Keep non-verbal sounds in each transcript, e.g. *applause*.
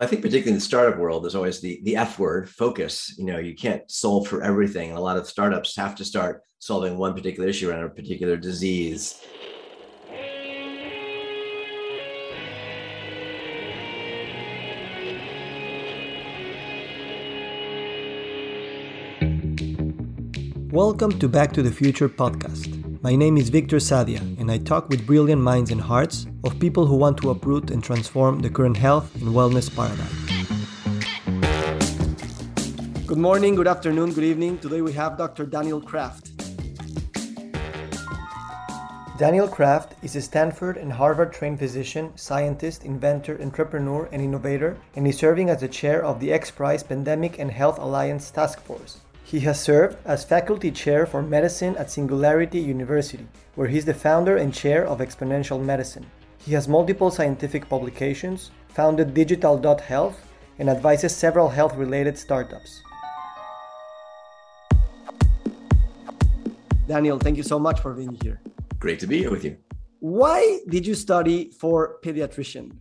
I think particularly in the startup world, there's always the the F word, focus. You know, you can't solve for everything. And a lot of startups have to start solving one particular issue around a particular disease. Welcome to Back to the Future podcast. My name is Victor Sadia, and I talk with brilliant minds and hearts of people who want to uproot and transform the current health and wellness paradigm. Good morning, good afternoon, good evening. Today we have Dr. Daniel Kraft. Daniel Kraft is a Stanford and Harvard trained physician, scientist, inventor, entrepreneur, and innovator, and is serving as the chair of the X Prize Pandemic and Health Alliance Task Force. He has served as faculty chair for medicine at Singularity University, where he is the founder and chair of exponential medicine. He has multiple scientific publications, founded Digital.health, and advises several health related startups. Daniel, thank you so much for being here. Great to be here with you. Why did you study for pediatrician?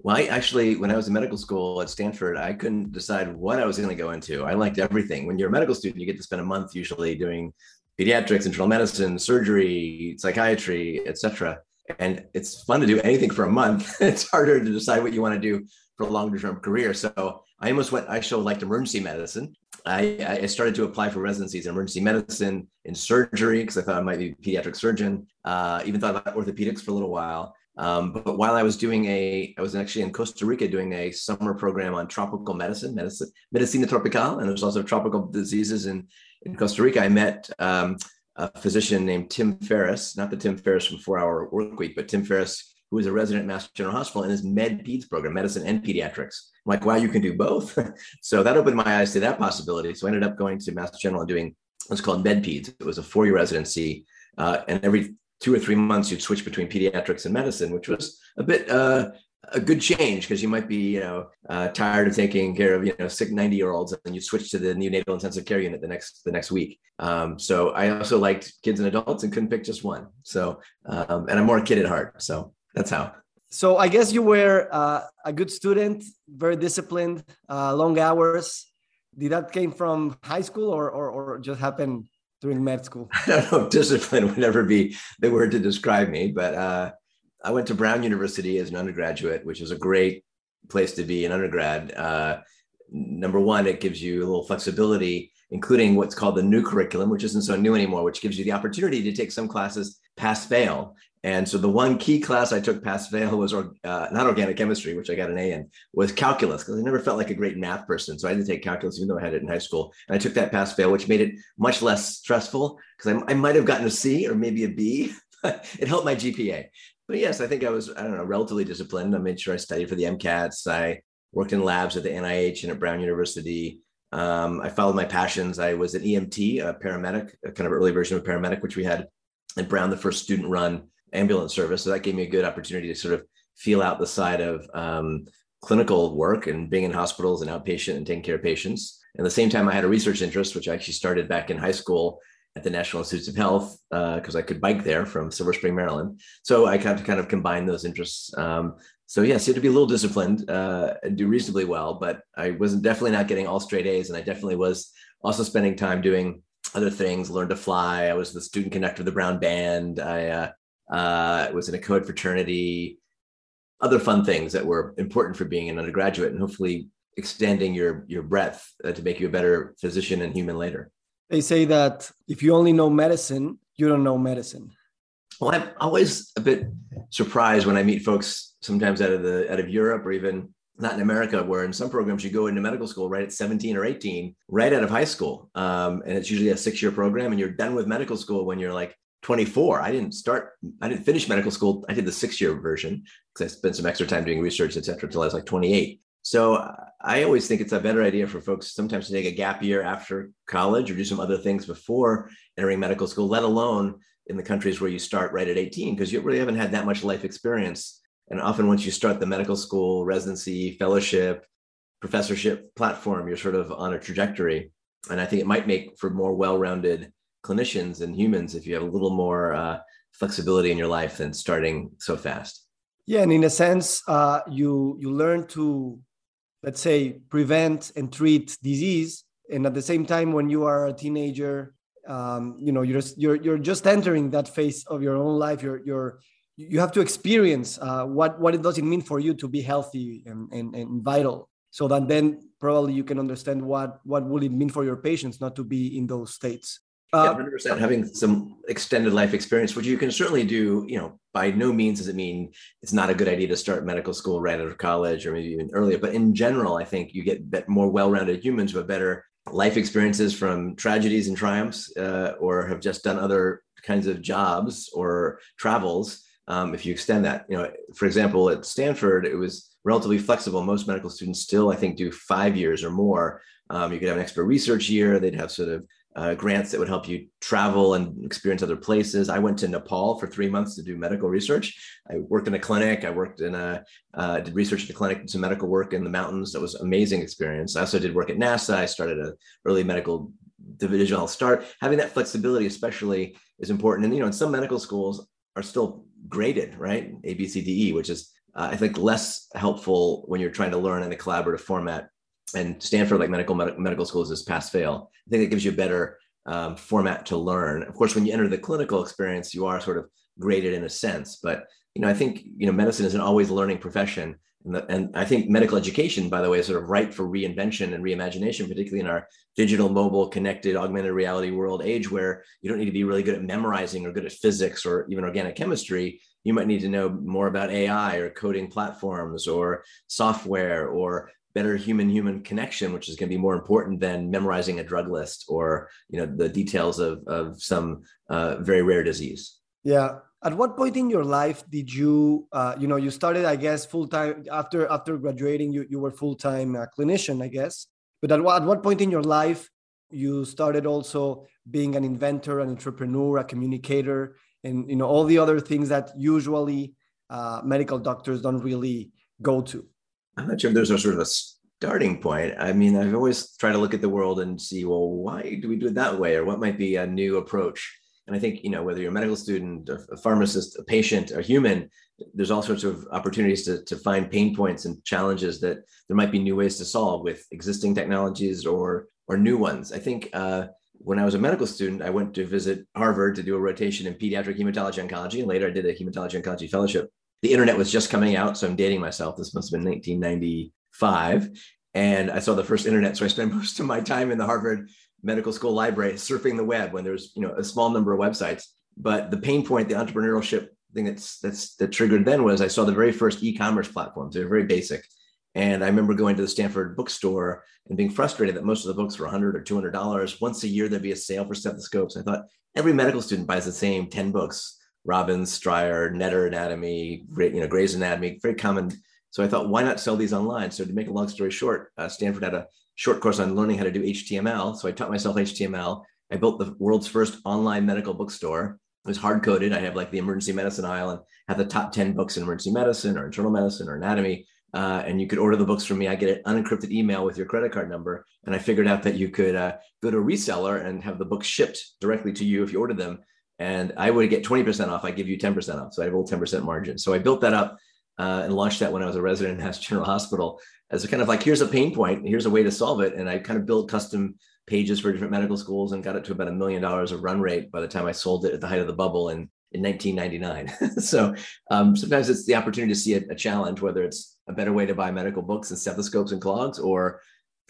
Well, I actually, when I was in medical school at Stanford, I couldn't decide what I was going to go into. I liked everything. When you're a medical student, you get to spend a month usually doing pediatrics, internal medicine, surgery, psychiatry, etc. And it's fun to do anything for a month. *laughs* it's harder to decide what you want to do for a longer term career. So I almost went, I show liked emergency medicine. I, I started to apply for residencies in emergency medicine, in surgery, because I thought I might be a pediatric surgeon. Uh, even thought about orthopedics for a little while. Um, but while I was doing a, I was actually in Costa Rica doing a summer program on tropical medicine, medicine, medicina tropical, and there's also tropical diseases in, in Costa Rica. I met um, a physician named Tim Ferriss, not the Tim Ferriss from Four Hour Work Week, but Tim Ferriss, who was a resident at Mass General Hospital in his Med Peds program, medicine and pediatrics. I'm like, wow, you can do both. *laughs* so that opened my eyes to that possibility. So I ended up going to Mass General and doing what's called Med Peds. It was a four year residency. Uh, and every two or three months you'd switch between pediatrics and medicine, which was a bit uh, a good change because you might be you know uh, tired of taking care of you know sick 90 year olds and you switch to the neonatal intensive care unit the next the next week. Um, so i also liked kids and adults and couldn't pick just one. So um, and i'm more a kid at heart so that's how. So i guess you were uh, a good student very disciplined uh, long hours. Did that came from high school or, or, or just happened during med school? *laughs* I don't know if discipline would ever be the word to describe me, but uh, I went to Brown University as an undergraduate, which is a great place to be an undergrad. Uh, number one, it gives you a little flexibility, including what's called the new curriculum, which isn't so new anymore, which gives you the opportunity to take some classes pass fail. And so the one key class I took pass fail was uh, not organic chemistry, which I got an A in, was calculus because I never felt like a great math person. So I had to take calculus, even though I had it in high school. And I took that pass fail, which made it much less stressful because I, I might have gotten a C or maybe a B. *laughs* it helped my GPA. But yes, I think I was, I don't know, relatively disciplined. I made sure I studied for the MCATs. I worked in labs at the NIH and at Brown University. Um, I followed my passions. I was an EMT, a paramedic, a kind of early version of paramedic, which we had at Brown, the first student run ambulance service. So that gave me a good opportunity to sort of feel out the side of um, clinical work and being in hospitals and outpatient and taking care of patients. At the same time, I had a research interest, which I actually started back in high school at the National Institutes of Health because uh, I could bike there from Silver Spring, Maryland. So I kind of kind of combine those interests. Um, so yes, you have to be a little disciplined uh, and do reasonably well. But I wasn't definitely not getting all straight A's, and I definitely was also spending time doing other things. Learned to fly. I was the student conductor of the Brown Band. I uh, uh, was in a co-ed fraternity, other fun things that were important for being an undergraduate and hopefully extending your your breadth uh, to make you a better physician and human later. They say that if you only know medicine, you don't know medicine. Well, I'm always a bit surprised when I meet folks sometimes out of the out of Europe or even Latin America, where in some programs you go into medical school right at 17 or 18, right out of high school. Um, and it's usually a six year program, and you're done with medical school when you're like 24. I didn't start, I didn't finish medical school. I did the six year version because I spent some extra time doing research, et cetera, until I was like 28. So I always think it's a better idea for folks sometimes to take a gap year after college or do some other things before entering medical school, let alone in the countries where you start right at 18, because you really haven't had that much life experience. And often once you start the medical school, residency, fellowship, professorship platform, you're sort of on a trajectory. And I think it might make for more well-rounded clinicians and humans if you have a little more uh, flexibility in your life than starting so fast. Yeah, and in a sense, uh, you you learn to let's say, prevent and treat disease. And at the same time, when you are a teenager, um, you know, you're just, you're, you're just entering that phase of your own life. You're, you're, you have to experience uh, what, what it does it mean for you to be healthy and, and, and vital. So that then probably you can understand what, what will it mean for your patients not to be in those states. Uh, yeah, 100% having some extended life experience, which you can certainly do, you know, by no means does it mean it's not a good idea to start medical school right out of college or maybe even earlier. But in general, I think you get more well-rounded humans with better life experiences from tragedies and triumphs, uh, or have just done other kinds of jobs or travels. Um, if you extend that, you know, for example, at Stanford, it was relatively flexible. Most medical students still, I think, do five years or more. Um, you could have an expert research year. They'd have sort of uh, grants that would help you travel and experience other places. I went to Nepal for three months to do medical research. I worked in a clinic. I worked in a uh, did research at the clinic, some medical work in the mountains. That was amazing experience. I also did work at NASA. I started a early medical division. I'll start having that flexibility, especially, is important. And you know, in some medical schools are still graded, right? A, B, C, D, E, which is uh, I think less helpful when you're trying to learn in a collaborative format and Stanford, like medical med- medical schools, is pass fail. I think it gives you a better um, format to learn. Of course, when you enter the clinical experience, you are sort of graded in a sense. But you know, I think you know, medicine is an always learning profession, and, the, and I think medical education, by the way, is sort of ripe for reinvention and reimagination, particularly in our digital, mobile, connected, augmented reality world age, where you don't need to be really good at memorizing or good at physics or even organic chemistry. You might need to know more about AI or coding platforms or software or better human human connection which is going to be more important than memorizing a drug list or you know the details of of some uh, very rare disease. Yeah. At what point in your life did you uh, you know you started i guess full time after after graduating you, you were full time uh, clinician i guess. But at what, at what point in your life you started also being an inventor an entrepreneur a communicator and you know all the other things that usually uh, medical doctors don't really go to I'm not sure if there's a sort of a starting point. I mean, I've always tried to look at the world and see, well, why do we do it that way? Or what might be a new approach? And I think, you know, whether you're a medical student, a pharmacist, a patient, a human, there's all sorts of opportunities to, to find pain points and challenges that there might be new ways to solve with existing technologies or or new ones. I think uh, when I was a medical student, I went to visit Harvard to do a rotation in pediatric hematology oncology, and later I did a hematology oncology fellowship the internet was just coming out. So I'm dating myself. This must have been 1995. And I saw the first internet. So I spent *laughs* most of my time in the Harvard Medical School library surfing the web when there's, you know, a small number of websites. But the pain point, the entrepreneurship thing that's that's that triggered then was I saw the very first e-commerce platforms. They were very basic. And I remember going to the Stanford bookstore and being frustrated that most of the books were 100 or 200 dollars. Once a year, there'd be a sale for stethoscopes. I thought every medical student buys the same 10 books Robbins, Stryer, Netter Anatomy, you know, Gray's Anatomy, very common. So I thought, why not sell these online? So to make a long story short, uh, Stanford had a short course on learning how to do HTML. So I taught myself HTML. I built the world's first online medical bookstore. It was hard coded. I have like the emergency medicine aisle and have the top 10 books in emergency medicine or internal medicine or anatomy. Uh, and you could order the books from me. I get an unencrypted email with your credit card number. And I figured out that you could uh, go to a reseller and have the books shipped directly to you if you order them and I would get 20% off. I give you 10% off. So I have a little 10% margin. So I built that up uh, and launched that when I was a resident in *laughs* Mass General Hospital as a kind of like, here's a pain point, here's a way to solve it. And I kind of built custom pages for different medical schools and got it to about a million dollars of run rate by the time I sold it at the height of the bubble in, in 1999. *laughs* so um, sometimes it's the opportunity to see a, a challenge, whether it's a better way to buy medical books and stethoscopes and clogs, or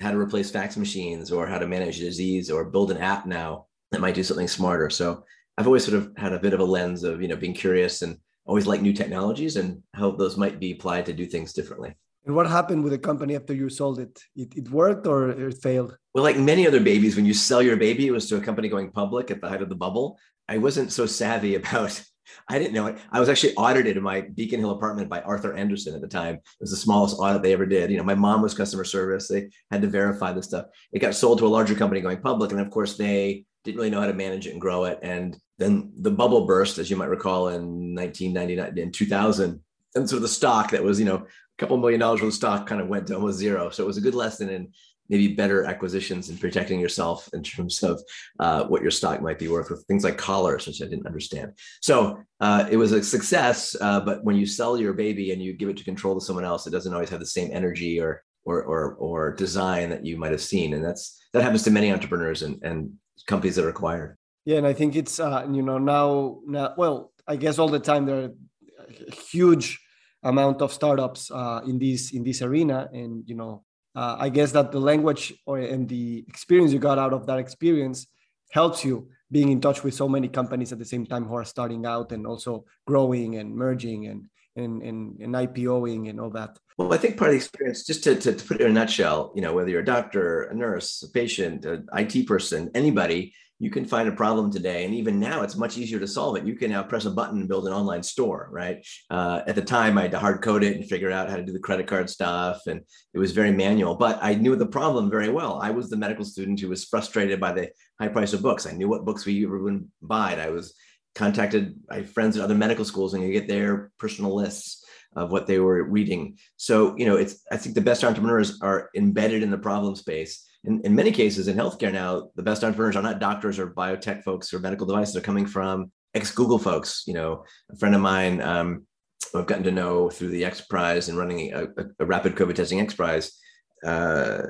how to replace fax machines, or how to manage disease, or build an app now that might do something smarter. So I've always sort of had a bit of a lens of, you know, being curious and always like new technologies and how those might be applied to do things differently. And what happened with the company after you sold it? It, it worked or it failed? Well, like many other babies, when you sell your baby, it was to a company going public at the height of the bubble. I wasn't so savvy about *laughs* I didn't know it. I was actually audited in my Beacon Hill apartment by Arthur Andersen at the time. It was the smallest audit they ever did. You know, my mom was customer service. They had to verify this stuff. It got sold to a larger company going public. And of course, they didn't really know how to manage it and grow it. And then the bubble burst, as you might recall, in 1999, in 2000. And so the stock that was, you know, a couple million dollars worth of stock kind of went to almost zero. So it was a good lesson in maybe better acquisitions and protecting yourself in terms of uh, what your stock might be worth with things like collars, which I didn't understand. So uh, it was a success, uh, but when you sell your baby and you give it to control to someone else, it doesn't always have the same energy or or, or, or design that you might have seen. And that's, that happens to many entrepreneurs and, and companies that are acquired. Yeah. And I think it's, uh, you know, now, now, well, I guess all the time there are huge amount of startups uh, in this, in this arena. And, you know, uh, I guess that the language or, and the experience you got out of that experience helps you being in touch with so many companies at the same time who are starting out and also growing and merging and and, and, and IPOing and all that? Well, I think part of the experience, just to, to, to, put it in a nutshell, you know, whether you're a doctor, a nurse, a patient, an IT person, anybody, you can find a problem today. And even now, it's much easier to solve it. You can now press a button and build an online store, right? Uh, at the time, I had to hard code it and figure out how to do the credit card stuff. And it was very manual, but I knew the problem very well. I was the medical student who was frustrated by the high price of books. I knew what books we would buy. I was contacted my friends at other medical schools and you get their personal lists of what they were reading. So, you know, it's I think the best entrepreneurs are embedded in the problem space. In, in many cases in healthcare now, the best entrepreneurs are not doctors or biotech folks or medical devices. They're coming from ex-Google folks. You know, a friend of mine um, I've gotten to know through the X Prize and running a, a, a rapid COVID testing X Prize uh,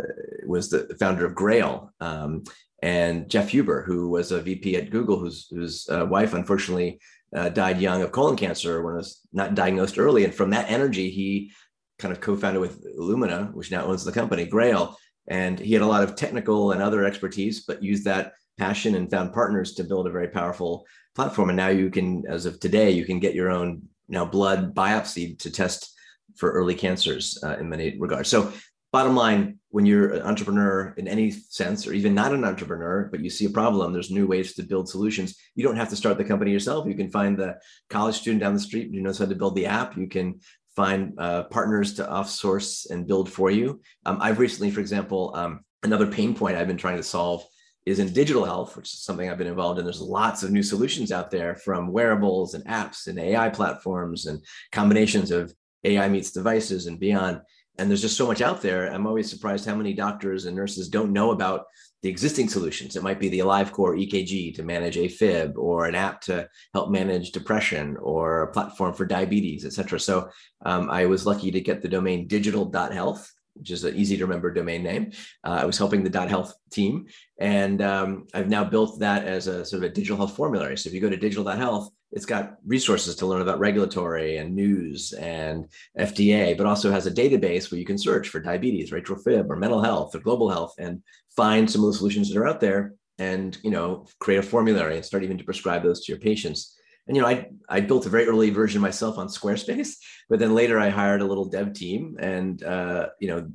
was the founder of Grail. Um, and Jeff Huber, who was a VP at Google, whose whose uh, wife unfortunately uh, died young of colon cancer when it was not diagnosed early. And from that energy, he kind of co-founded with Illumina, which now owns the company Grail. And he had a lot of technical and other expertise, but used that passion and found partners to build a very powerful platform. And now you can, as of today, you can get your own now blood biopsy to test for early cancers uh, in many regards. So bottom line, when you're an entrepreneur in any sense, or even not an entrepreneur, but you see a problem, there's new ways to build solutions. You don't have to start the company yourself. You can find the college student down the street who knows how to build the app. You can find uh, partners to offsource and build for you. Um, I've recently, for example, um, another pain point I've been trying to solve is in digital health, which is something I've been involved in. There's lots of new solutions out there from wearables and apps and AI platforms and combinations of AI meets devices and beyond and there's just so much out there. I'm always surprised how many doctors and nurses don't know about the existing solutions. It might be the AliveCor EKG to manage AFib, or an app to help manage depression, or a platform for diabetes, et cetera. So um, I was lucky to get the domain digital.health, which is an easy to remember domain name. Uh, I was helping the .health team, and um, I've now built that as a sort of a digital health formulary. So if you go to digital.health, it's got resources to learn about regulatory and news and FDA, but also has a database where you can search for diabetes, atrial fib, or mental health, or global health, and find some of the solutions that are out there, and you know create a formulary and start even to prescribe those to your patients. And you know, I I built a very early version myself on Squarespace, *laughs* but then later I hired a little dev team and uh, you know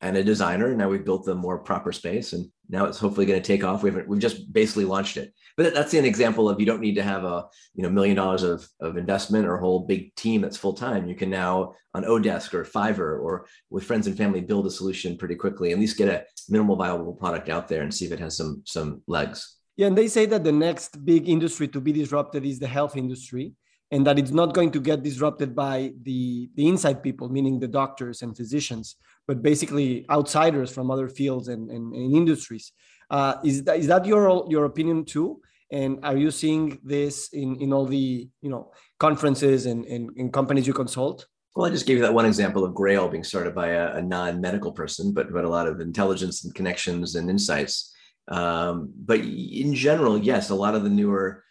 and a designer. Now we've built the more proper space, and now it's hopefully going to take off. We've we've just basically launched it but that's an example of you don't need to have a you know million dollars of, of investment or a whole big team that's full time you can now on odesk or fiverr or with friends and family build a solution pretty quickly at least get a minimal viable product out there and see if it has some some legs yeah and they say that the next big industry to be disrupted is the health industry and that it's not going to get disrupted by the, the inside people, meaning the doctors and physicians, but basically outsiders from other fields and, and, and industries. Uh, is that is that your your opinion too? And are you seeing this in in all the you know conferences and, and, and companies you consult? Well, I just gave you that one example of Grail being started by a, a non-medical person, but but a lot of intelligence and connections and insights. Um, but in general, yes, a lot of the newer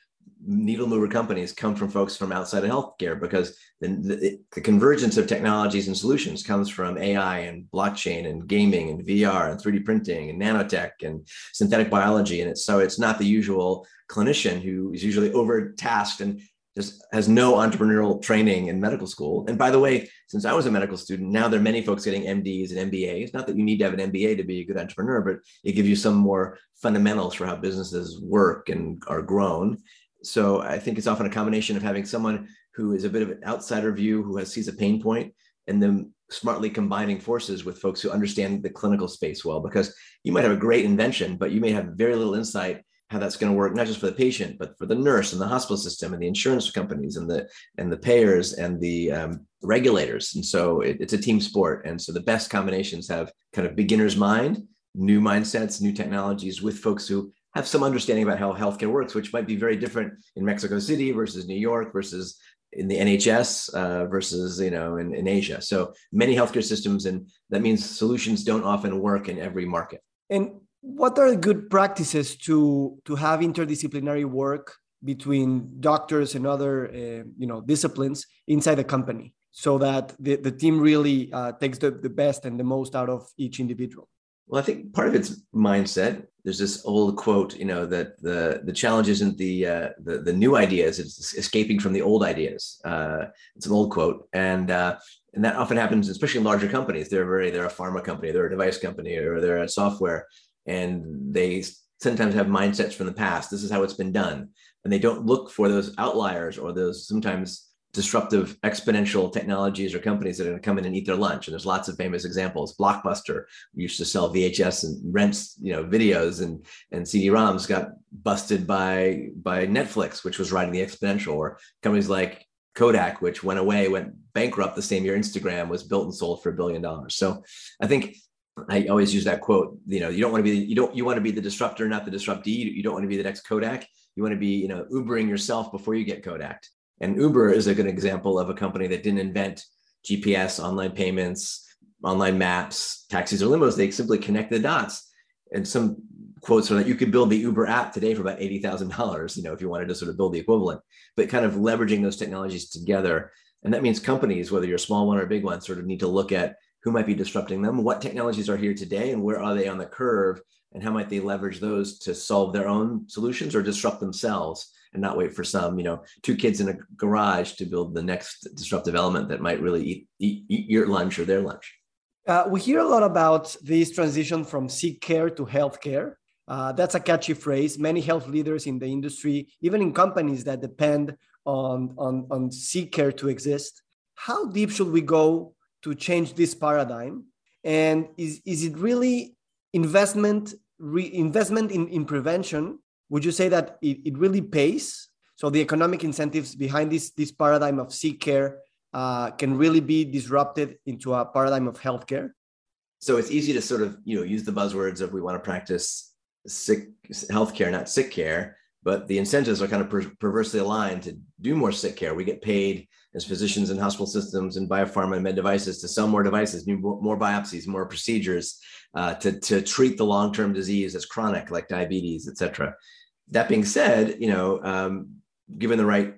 needle mover companies come from folks from outside of healthcare because the, the, the, convergence of technologies and solutions comes from AI and blockchain and gaming and VR and 3D printing and nanotech and synthetic biology. And it's so it's not the usual clinician who is usually overtasked and just has no entrepreneurial training in medical school. And by the way, since I was a medical student, now there are many folks getting MDs and MBAs. Not that you need to have an MBA to be a good entrepreneur, but it gives you some more fundamentals for how businesses work and are grown so I think it's often a combination of having someone who is a bit of an outsider view, who has sees a pain point, and then smartly combining forces with folks who understand the clinical space well. Because you might have a great invention, but you may have very little insight how that's going to work, not just for the patient, but for the nurse and the hospital system and the insurance companies and the and the payers and the um, regulators. And so it, it's a team sport. And so the best combinations have kind of beginner's mind, new mindsets, new technologies with folks who have some understanding about how healthcare works, which might be very different in Mexico City versus New York versus in the NHS uh, versus you know in, in Asia. So many healthcare systems, and that means solutions don't often work in every market. And what are good practices to to have interdisciplinary work between doctors and other uh, you know disciplines inside the company so that the, the team really uh, takes the, the best and the most out of each individual well, I think part of it's mindset. There's this old quote, you know, that the the challenge isn't the uh, the, the new ideas; it's escaping from the old ideas. Uh, it's an old quote, and uh, and that often happens, especially in larger companies. They're very they're a pharma company, they're a device company, or they're a software, and they sometimes have mindsets from the past. This is how it's been done, and they don't look for those outliers or those sometimes disruptive exponential technologies or companies that are going to come in and eat their lunch. And there's lots of famous examples. Blockbuster used to sell VHS and rents, you know, videos and and CD-ROMs got busted by by Netflix, which was riding the exponential. Or companies like Kodak, which went away, went bankrupt the same year Instagram was built and sold for a billion dollars. So I think I always use that quote. You know, you don't want to be you don't you want to be the disruptor, not the disruptee. You don't want to be the next Kodak. You want to be you know Ubering yourself before you get Kodak. And Uber is a good example of a company that didn't invent GPS, online payments, online maps, taxis, or limos. They simply connect the dots. And some quotes are that you could build the Uber app today for about $80,000, you know, if you wanted to sort of build the equivalent, but kind of leveraging those technologies together. And that means companies, whether you're a small one or a big one, sort of need to look at who might be disrupting them, what technologies are here today, and where are they on the curve, and how might they leverage those to solve their own solutions or disrupt themselves and not wait for some, you know, two kids in a garage to build the next disruptive element that might really eat, eat, eat your lunch or their lunch. Uh, we hear a lot about this transition from sick care to healthcare. Uh, that's a catchy phrase. Many health leaders in the industry, even in companies that depend on, on, on sick care to exist. How deep should we go to change this paradigm? And is, is it really investment, re, investment in, in prevention would you say that it, it really pays? So the economic incentives behind this, this paradigm of sick care uh, can really be disrupted into a paradigm of healthcare? So it's easy to sort of you know use the buzzwords of we want to practice sick healthcare, not sick care, but the incentives are kind of per- perversely aligned to do more sick care. We get paid as physicians in hospital systems and biopharma and med devices to sell more devices, more, more biopsies, more procedures uh, to, to treat the long-term disease that's chronic, like diabetes, et cetera. That being said, you know, um, given the right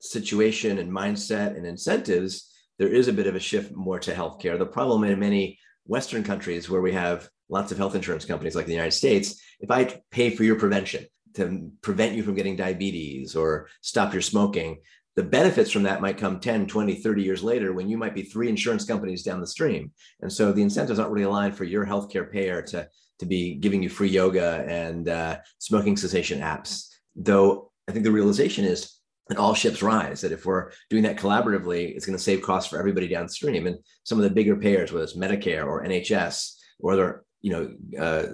situation and mindset and incentives, there is a bit of a shift more to healthcare. The problem in many Western countries where we have lots of health insurance companies like the United States, if I pay for your prevention, to prevent you from getting diabetes or stop your smoking the benefits from that might come 10 20 30 years later when you might be three insurance companies down the stream. And so the incentives aren't really aligned for your healthcare payer to to be giving you free yoga and uh, smoking cessation apps. Though i think the realization is that all ships rise that if we're doing that collaboratively it's going to save costs for everybody downstream. And some of the bigger payers whether it's medicare or nhs or other you know uh,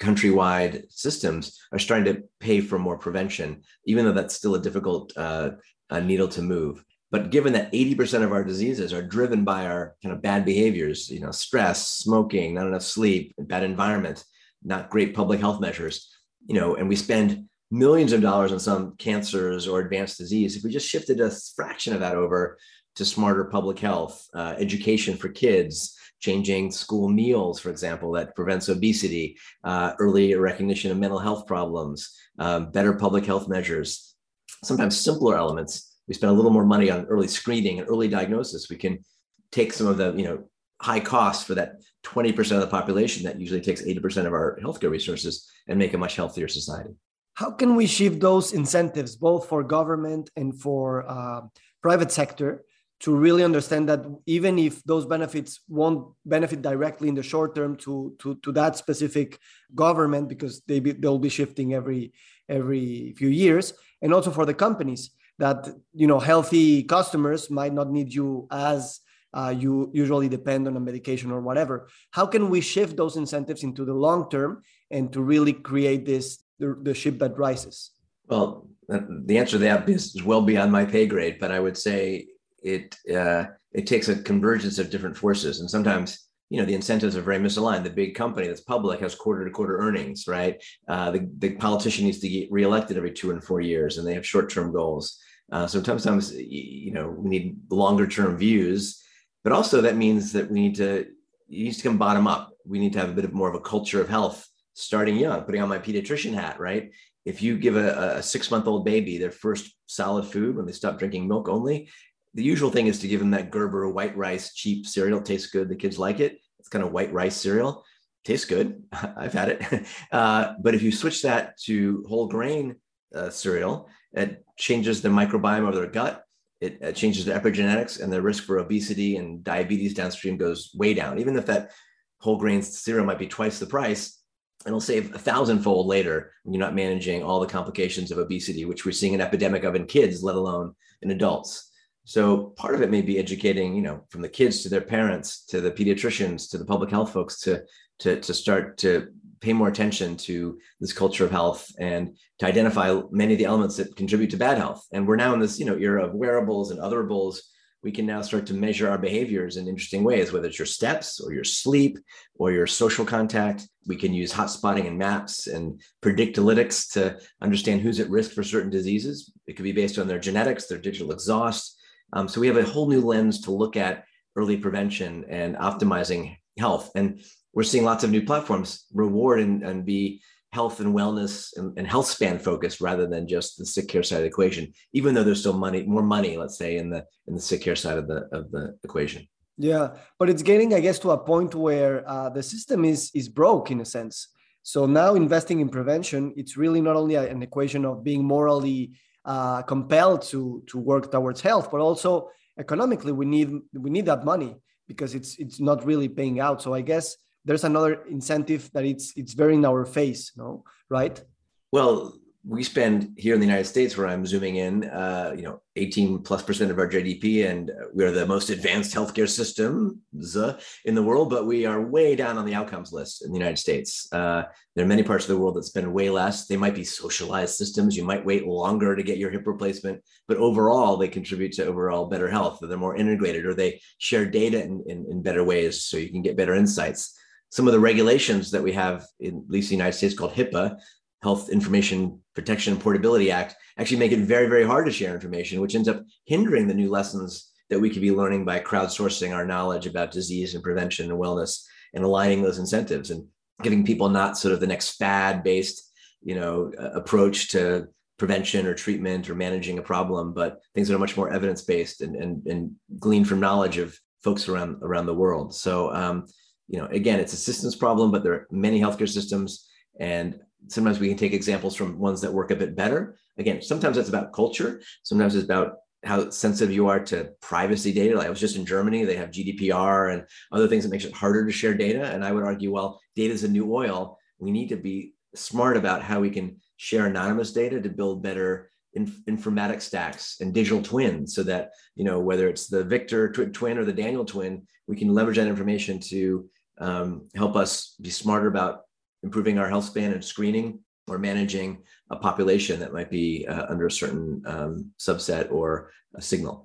countrywide systems are starting to pay for more prevention even though that's still a difficult uh, a needle to move. But given that 80% of our diseases are driven by our kind of bad behaviors you know stress smoking not enough sleep bad environment not great public health measures you know and we spend millions of dollars on some cancers or advanced disease if we just shifted a fraction of that over to smarter public health uh, education for kids changing school meals, for example, that prevents obesity, uh, early recognition of mental health problems, um, better public health measures, sometimes simpler elements. We spend a little more money on early screening and early diagnosis. We can take some of the, you know, high costs for that 20% of the population that usually takes 80% of our healthcare resources and make a much healthier society. How can we shift those incentives, both for government and for uh, private sector, to really understand that even if those benefits won't benefit directly in the short term to to, to that specific government because they be, they'll be shifting every every few years and also for the companies that you know healthy customers might not need you as uh, you usually depend on a medication or whatever. How can we shift those incentives into the long term and to really create this the, the ship that rises? Well the answer to that is well beyond my pay grade but i would say it uh, it takes a convergence of different forces, and sometimes you know the incentives are very misaligned. The big company that's public has quarter to quarter earnings, right? Uh, the the politician needs to get reelected every two and four years, and they have short term goals. Uh, so sometimes, you know, we need longer term views, but also that means that we need to, it needs to come bottom up. We need to have a bit of more of a culture of health starting young, putting on my pediatrician hat, right? If you give a, a six month old baby their first solid food when they stop drinking milk only, the usual thing is to give them that Gerber white rice, cheap cereal. Tastes good. The kids like it. It's kind of white rice cereal. Tastes good. *laughs* I've had it. *laughs* Uh, but if you switch that to whole grain uh, cereal, it changes the microbiome of their gut. It, it changes the epigenetics, and the risk for obesity and diabetes downstream goes way down. Even if that whole grain cereal might be twice the price, it'll save a thousandfold later when you're not managing all the complications of obesity, which we're seeing an epidemic of in kids, let alone in adults. So part of it may be educating, you know, from the kids to their parents, to the pediatricians, to the public health folks, to to to start to pay more attention to this culture of health and to identify many of the elements that contribute to bad health. And we're now in this, you know, era of wearables and otherables. We can now start to measure our behaviors in interesting ways, whether it's your steps or your sleep or your social contact. We can use hotspotting and maps and predictalytics to understand who's at risk for certain diseases. It could be based on their genetics, their digital exhaust. Um, so we have a whole new lens to look at early prevention and optimizing health. And we're seeing lots of new platforms reward and, and be health and wellness and, and, health span focused rather than just the sick care side of the equation even though there's still money more money let's say in the in the sick care side of the of the equation yeah but it's getting i guess to a point where uh, the system is is broke in a sense so now investing in prevention it's really not only an equation of being morally uh, compelled to to work towards health. But also economically we need we need that money because it's it's not really paying out. So i guess there's another incentive that it's it's very in our face no? Right? Well we spend here in the united states where i'm zooming in uh, you know 18 plus percent of our gdp and we're the most advanced healthcare system in the world but we are way down on the outcomes list in the united states. Uh, there are many parts of the world that spend way less. They might be socialized systems. You might wait longer to get your hip replacement but overall they contribute to overall better health. They're more integrated or they share data in, in, in better ways so you can get better insights. Some of the regulations that we have in at least the United States called HIPAA, Health Information Protection and Portability Act, actually make it very, very hard to share information, which ends up hindering the new lessons that we could be learning by crowdsourcing our knowledge about disease and prevention and wellness and aligning those incentives and giving people not sort of the next fad based you know approach to prevention or treatment or managing a problem but things that are much more evidence based and, and, and gleaned from knowledge of folks around around the world. So um, you know, again, it's a systems problem, but there are many healthcare systems, and sometimes we can take examples from ones that work a bit better. Again, sometimes it's about culture. Sometimes it's about how sensitive you are to privacy data. Like I was just in Germany, they have GDPR and other things that makes it harder to share data. And I would argue, well, data is a new oil. We need to be smart about how we can share anonymous data to build better inf- informatic stacks and digital twins so that, you know, whether it's the Victor tw- twin or the Daniel twin, we can leverage that information to um, help us be smarter about improving our health span and screening or managing a population that might be uh, under a certain um, subset or a signal.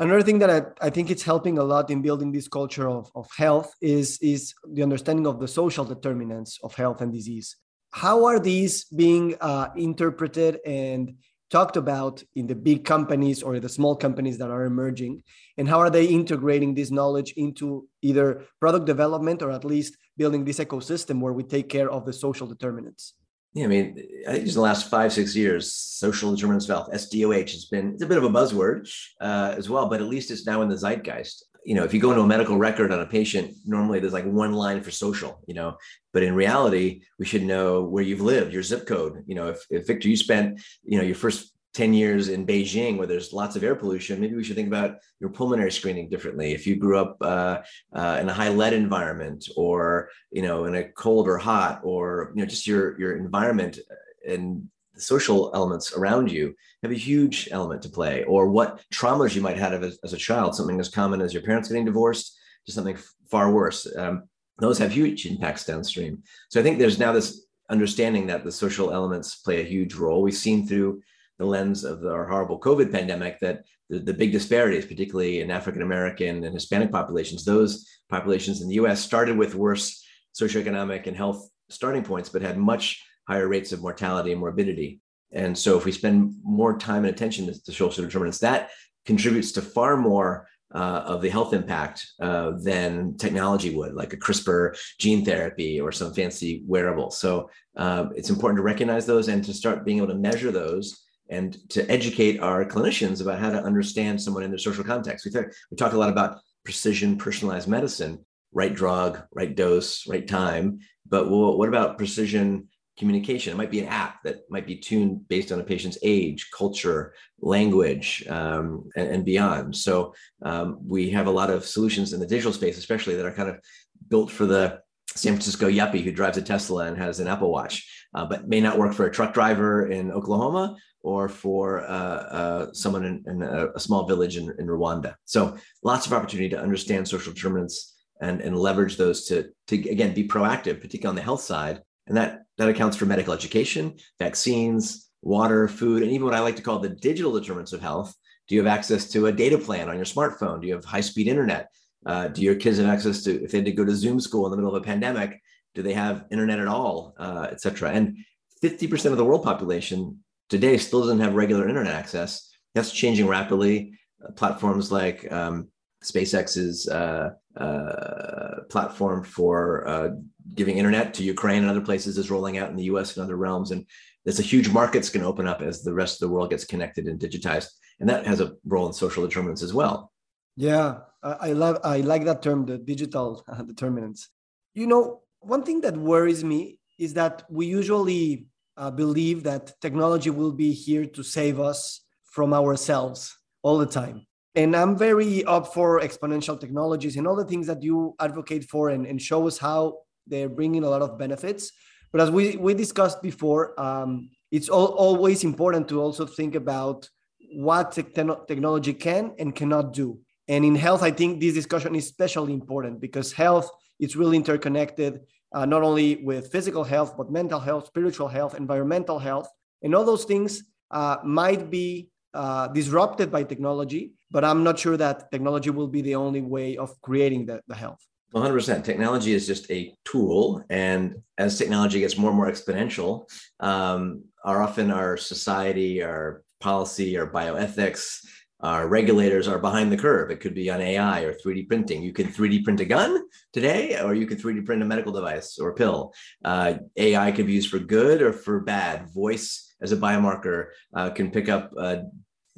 Another thing that I, I, think it's helping a lot in building this culture of, of health is, is the understanding of the social determinants of health and disease. How are these being uh, interpreted and talked about in the big companies or the small companies that are emerging and how are they integrating this knowledge into either product development or at least building this ecosystem where we take care of the social determinants yeah, I mean, I think in the last five, six years, social determinants of health, SDOH, has been, it's a bit of a buzzword uh, as well, but at least it's now in the zeitgeist you know, if you go into a medical record on a patient, normally there's like one line for social, you know, but in reality, we should know where you've lived, your zip code. You know, if, if Victor, you spent, you know, your first 10 years in Beijing where there's lots of air pollution, maybe we should think about your pulmonary screening differently. If you grew up uh, uh, in a high lead environment or, you know, in a cold or hot or, you know, just your, your environment and the social elements around you have a huge element to play, or what traumas you might have as, as a child, something as common as your parents getting divorced to something far worse. Um, those have huge impacts downstream. So I think there's now this understanding that the social elements play a huge role. We've seen through the lens of our horrible COVID pandemic that the, the big disparities, particularly in African American and Hispanic populations, those populations in the US started with worse socioeconomic and health starting points, but had much higher rates of mortality and morbidity. And so if we spend more time and attention to, to social determinants, that contributes to far more uh, of the health impact uh, than technology would, like a CRISPR gene therapy or some fancy wearable. So uh, it's important to recognize those and to start being able to measure those and to educate our clinicians about how to understand someone in their social context. We, we talk a lot about precision personalized medicine, right drug, right dose, right time. But well, what about precision communication? It might be an app that might be tuned based on a patient's age, culture, language, um, and, and, beyond. So um, we have a lot of solutions in the digital space, especially that are kind of built for the San Francisco yuppie who drives a Tesla and has an Apple Watch, uh, but may not work for a truck driver in Oklahoma or for uh, uh, someone in, in a, a, small village in, in, Rwanda. So lots of opportunity to understand social determinants and, and leverage those to, to, again, be proactive, particularly on the health side. And that, that accounts for medical education, vaccines, water, food, and even what I like to call the digital determinants of health. Do you have access to a data plan on your smartphone? Do you have high speed internet? Uh, do your kids have access to, if they had to go to Zoom school in the middle of a pandemic, do they have internet at all, uh, et cetera? And 50% of the world population today still doesn't have regular internet access. That's changing rapidly. Uh, platforms like um, SpaceX's uh, uh, platform for uh, giving internet to Ukraine and other places is rolling out in the US and other realms. And there's a huge market that's going to open up as the rest of the world gets connected and digitized. And that has a role in social determinants as well. Yeah, I love, I like that term, the digital determinants. You know, one thing that worries me is that we usually uh, believe that technology will be here to save us from ourselves all the time. And I'm very up for exponential technologies and all the things that you advocate for and, and show us how they're bringing a lot of benefits. But as we, we discussed before, um, it's all, always important to also think about what te- technology can and cannot do. And in health, I think this discussion is especially important because health is really interconnected uh, not only with physical health, but mental health, spiritual health, environmental health. And all those things uh, might be uh, disrupted by technology, but I'm not sure that technology will be the only way of creating the, the health. 100%. Technology is just a tool. And as technology gets more and more exponential, um, our often our society, our policy, our bioethics, our regulators are behind the curve. It could be on AI or 3D printing. You can 3D print a gun today, or you could 3D print a medical device or pill. Uh, AI could be used for good or for bad. Voice as a biomarker uh, can pick up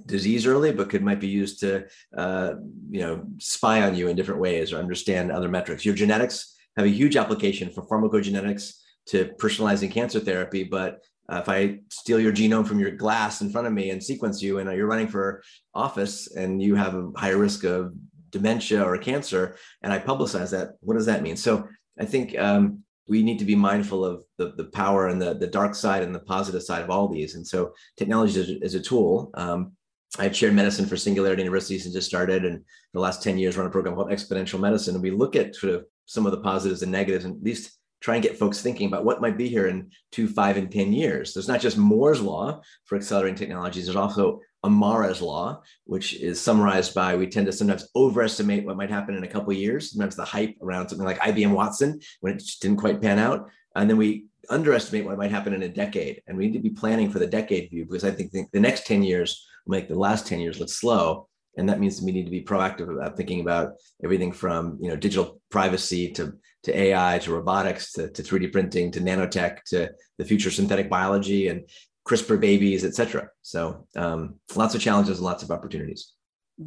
disease early, but could might be used to uh, you know spy on you in different ways or understand other metrics. Your genetics have a huge application for pharmacogenetics to personalizing cancer therapy, but uh, if I steal your genome from your glass in front of me and sequence you, and you're running for office and you have a higher risk of dementia or cancer, and I publicize that, what does that mean? So I think um, we need to be mindful of the, the power and the, the dark side and the positive side of all these. And so technology is, is a tool. Um, I've shared medicine for Singularity University since it started, and the last 10 years run a program called Exponential Medicine. And we look at sort of some of the positives and negatives, and at least try and get folks thinking about what might be here in two, five, and 10 years. There's not just Moore's law for accelerating technologies, there's also Amara's law, which is summarized by we tend to sometimes overestimate what might happen in a couple of years. Sometimes the hype around something like IBM Watson when it didn't quite pan out. And then we underestimate what might happen in a decade. And we need to be planning for the decade view because I think, think the next 10 years will make the last 10 years look slow and that means we need to be proactive about thinking about everything from you know digital privacy to to AI to robotics to, to 3D printing to nanotech to the future synthetic biology and CRISPR babies, etc. So um, lots of challenges and lots of opportunities.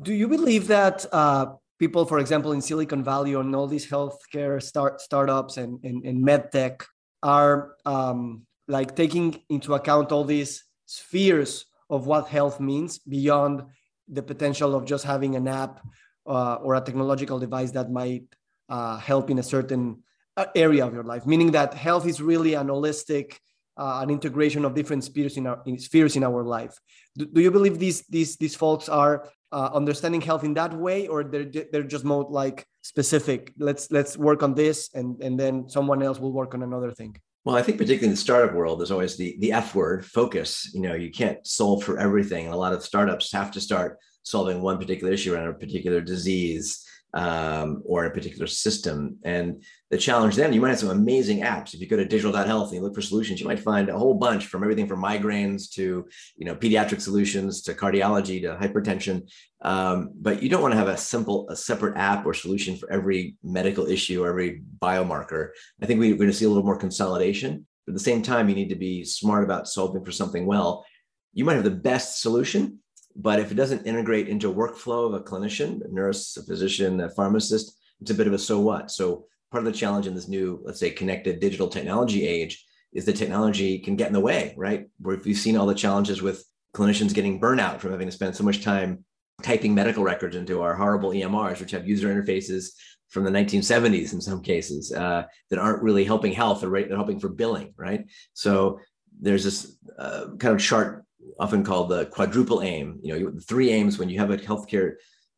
Do you believe that uh, people, for example, in Silicon Valley and all these healthcare start startups and and, and medtech are um, like taking into account all these spheres of what health means beyond the potential of just having an app uh, or a technological device that might uh, help in a certain uh, area of your life, meaning that health is really an holistic, uh, an integration of different spheres in our in spheres in our life. Do, do you believe these these these folks are uh, understanding health in that way, or they're they're just more like specific? Let's let's work on this, and and then someone else will work on another thing. Well, I think particularly in the startup world, there's always the the F word, focus. You know, you can't solve for everything. And a lot of startups have to start solving one particular issue around a particular disease. Um, or in a particular system. And the challenge then, you might have some amazing apps. If you go to digital.health and you look for solutions, you might find a whole bunch from everything from migraines to you know pediatric solutions to cardiology to hypertension. Um, but you don't want to have a simple, a separate app or solution for every medical issue or every biomarker. I think we're going to see a little more consolidation. But at the same time, you need to be smart about solving for something well. You might have the best solution, but if it doesn't integrate into workflow of a clinician, a nurse, a physician, a pharmacist, it's a bit of a so what. So part of the challenge in this new, let's say, connected digital technology age is the technology can get in the way, right? Where you've seen all the challenges with clinicians getting burnout from having to spend so much time typing medical records into our horrible EMRs, which have user interfaces from the 1970s in some cases uh, that aren't really helping health or they're helping for billing, right? So there's this uh, kind of chart often called the quadruple aim. You know, three aims when you have a healthcare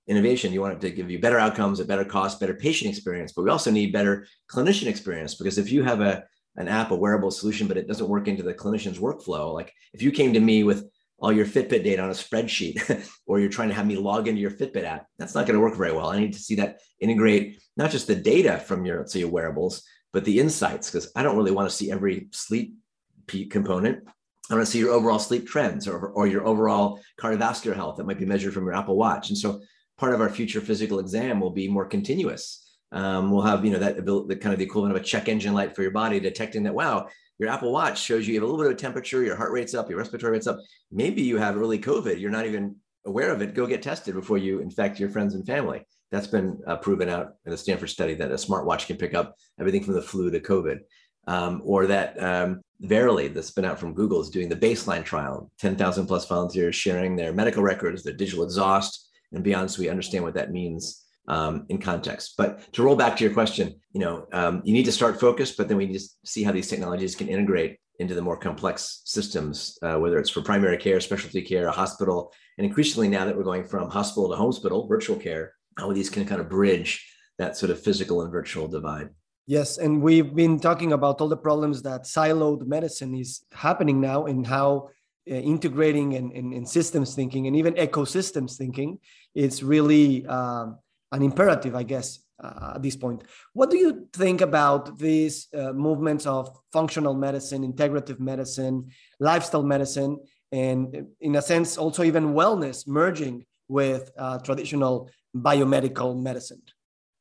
innovation, you want it to give you better outcomes at better cost, better patient experience, but we also need better clinician experience because if you have a an app, a wearable solution, but it doesn't work into the clinician's workflow, like if you came to me with all your Fitbit data on a spreadsheet, *laughs* or you're trying to have me log into your Fitbit app, that's not going to work very well. I need to see that integrate not just the data from your, let's say, your wearables, but the insights, because I don't really want to see every sleep component. I want to see your overall sleep trends or, or your overall cardiovascular health that might be measured from your Apple Watch. And so part of our future physical exam will be more continuous. Um, we'll have, you know, that kind of the equivalent of a check engine light for your body, detecting that, wow, your Apple Watch shows you, you have a little bit of temperature, your heart rate's up, your respiratory rate's up. Maybe you have early COVID. You're not even aware of it. Go get tested before you infect your friends and family. That's been uh, proven out in a Stanford study that a smartwatch can pick up everything from the flu to COVID. Um, or that um, Verily, that's been out from Google, is doing the baseline trial, 10,000 plus volunteers sharing their medical records, their digital exhaust, and beyond, so we understand what that means um, in context. But to roll back to your question, you know, um, you need to start focused, but then we need to see how these technologies can integrate into the more complex systems, uh, whether it's for primary care, specialty care, a hospital, and increasingly now that we're going from hospital to hospital, virtual care, how these can kind of bridge that sort of physical and virtual divide. Yes, and we've been talking about all the problems that siloed medicine is happening now and how uh, integrating and, and, and, systems thinking and even ecosystems thinking is really um, an imperative, I guess, uh, at this point. What do you think about these uh, movements of functional medicine, integrative medicine, lifestyle medicine, and in a sense, also even wellness merging with uh, traditional biomedical medicine?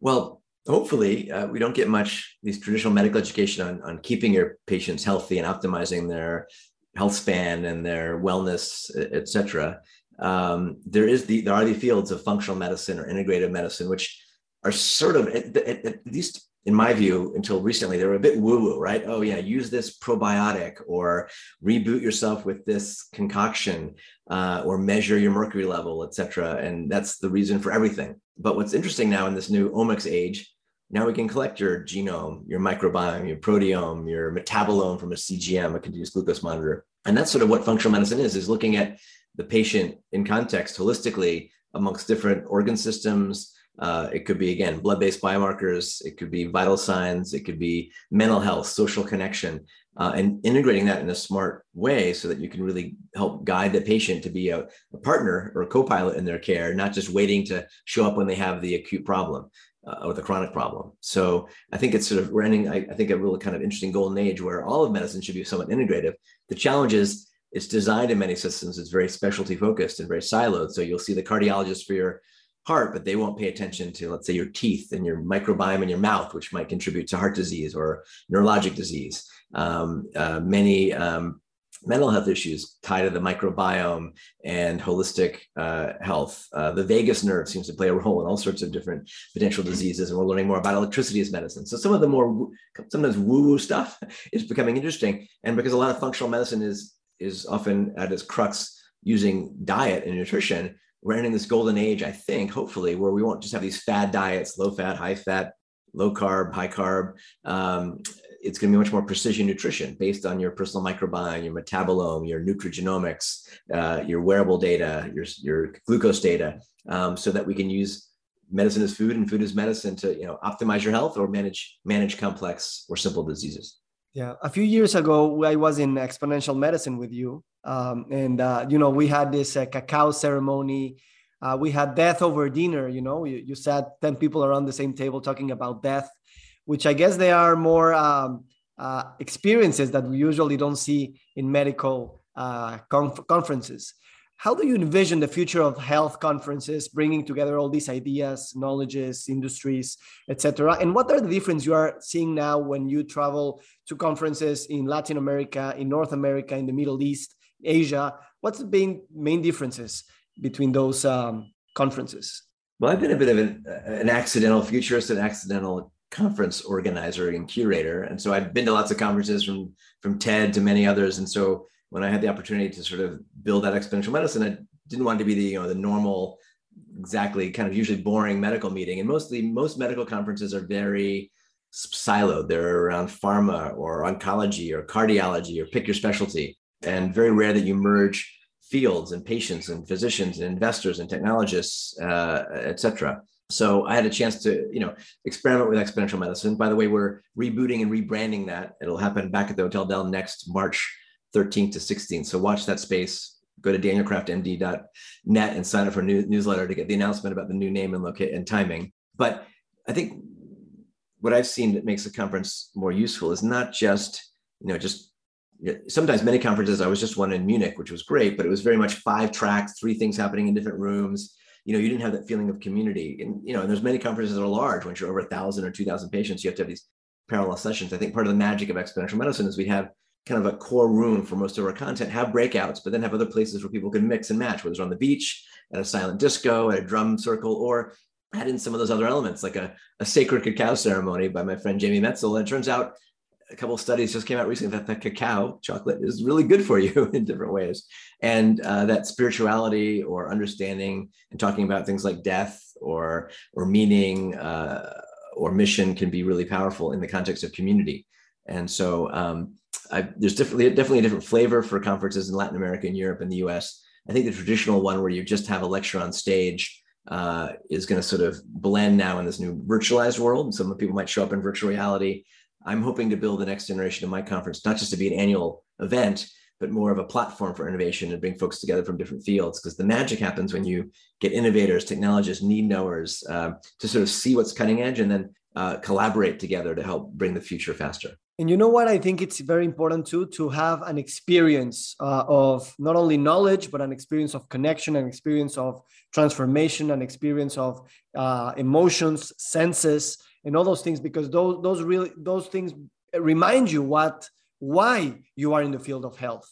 Well, hopefully uh, we don't get much these traditional medical education on, on keeping your patients healthy and optimizing their health span and their wellness et cetera. Um, there is the there are the fields of functional medicine or integrative medicine which are sort of at, at, at least in my view until recently they were a bit woo woo right oh yeah use this probiotic or reboot yourself with this concoction uh, or measure your mercury level et cetera and that's the reason for everything but what's interesting now in this new omics age now we can collect your genome, your microbiome, your proteome, your metabolome from a CGM, a continuous glucose monitor. And that's sort of what functional medicine is, is looking at the patient in context holistically amongst different organ systems. Uh, it could be, again, blood-based biomarkers. It could be vital signs. It could be mental health, social connection, uh, and integrating that in a smart way so that you can really help guide the patient to be a, a partner or a co-pilot in their care, not just waiting to show up when they have the acute problem uh, or the chronic problem. So I think it's sort of we're ending, I, I, think, a really kind of interesting golden age where all of medicine should be somewhat integrative. The challenge is it's designed in many systems, it's very specialty focused and very siloed. So you'll see the cardiologist for your heart, but they won't pay attention to, let's say, your teeth and your microbiome in your mouth, which might contribute to heart disease or neurologic disease. Um, uh, many um, mental health issues tied to the microbiome and holistic uh, health. Uh, the vagus nerve seems to play a role in all sorts of different potential diseases, and we're learning more about electricity as medicine. So some of the more sometimes woo-woo stuff *laughs* is becoming interesting, and because a lot of functional medicine is is often at its crux using diet and nutrition, we're entering this golden age, I think, hopefully, where we won't just have these fad diets, low fat, high fat, low carb, high carb, um, it's going to be much more precision nutrition based on your personal microbiome, your metabolome, your nutrigenomics, uh, your wearable data, your, your glucose data, um, so that we can use medicine as food and food as medicine to you know optimize your health or manage manage complex or simple diseases. Yeah, a few years ago, I was in exponential medicine with you, um, and uh, you know we had this uh, cacao ceremony Uh, we had death over dinner. You know, you, you sat ten people around the same table talking about death, which I guess they are more um, uh, experiences that we usually don't see in medical uh, conf- conferences. How do you envision the future of health conferences, bringing together all these ideas, knowledges, industries, etc.? And what are the differences you are seeing now when you travel to conferences in Latin America, in North America, in the Middle East, Asia? What's the main main differences between those um, conferences? Well, I've been a bit of an, an accidental futurist, an accidental conference organizer and curator, and so I've been to lots of conferences from from TED to many others, and so when I had the opportunity to sort of build that exponential medicine, I didn't want to be the you know the normal, exactly kind of usually boring medical meeting. And mostly most medical conferences are very siloed. They're around pharma or oncology or cardiology or pick your specialty, and very rare that you merge fields and patients and physicians and investors and technologists, uh. So I had a chance to, you know, experiment with exponential medicine. By the way, we're rebooting and rebranding that. It'll happen back at the Hotel Del next March 13th to 16th. So watch that space. Go to danielkraftmd.net and sign up for a new, newsletter to get the announcement about the new name and locate and timing. But I think what I've seen that makes the conference more useful is not just, you know, just sometimes many conferences. I was just one in Munich, which was great, but it was very much five tracks, three things happening in different rooms. You know, you didn't have that feeling of community. And you know, and there's many conferences that are large. Once you're over a thousand or two thousand patients, you have to have these parallel sessions. I think part of the magic of exponential medicine is we have kind of a core room for most of our content, have breakouts, but then have other places where people can mix and match, whether it's on the beach, at a silent disco, at a drum circle, or add in some of those other elements, like a, a sacred cacao ceremony by my friend Jamie Metzl. And it turns out a couple studies just came out recently that the cacao chocolate is really good for *laughs* you in different ways. And uh, that spirituality or understanding and talking about things like death or, or meaning uh, or mission can be really powerful in the context of community. And so um, I, there's definitely definitely a different flavor for conferences in Latin America and Europe and the U.S. I think the traditional one where you just have a lecture on stage uh, is going to sort of blend now in this new virtualized world. Some people might show up in virtual reality. I'm hoping to build the next generation of my conference, not just to be an annual event, but more of a platform for innovation and bring folks together from different fields. Because the magic happens when you get innovators, technologists, need knowers uh, to sort of see what's cutting edge and then uh, collaborate together to help bring the future faster. And you know what? I think it's very important too to have an experience uh, of not only knowledge, but an experience of connection, an experience of transformation, an experience of uh, emotions, senses, and all those things, because those those really those things remind you what why you are in the field of health.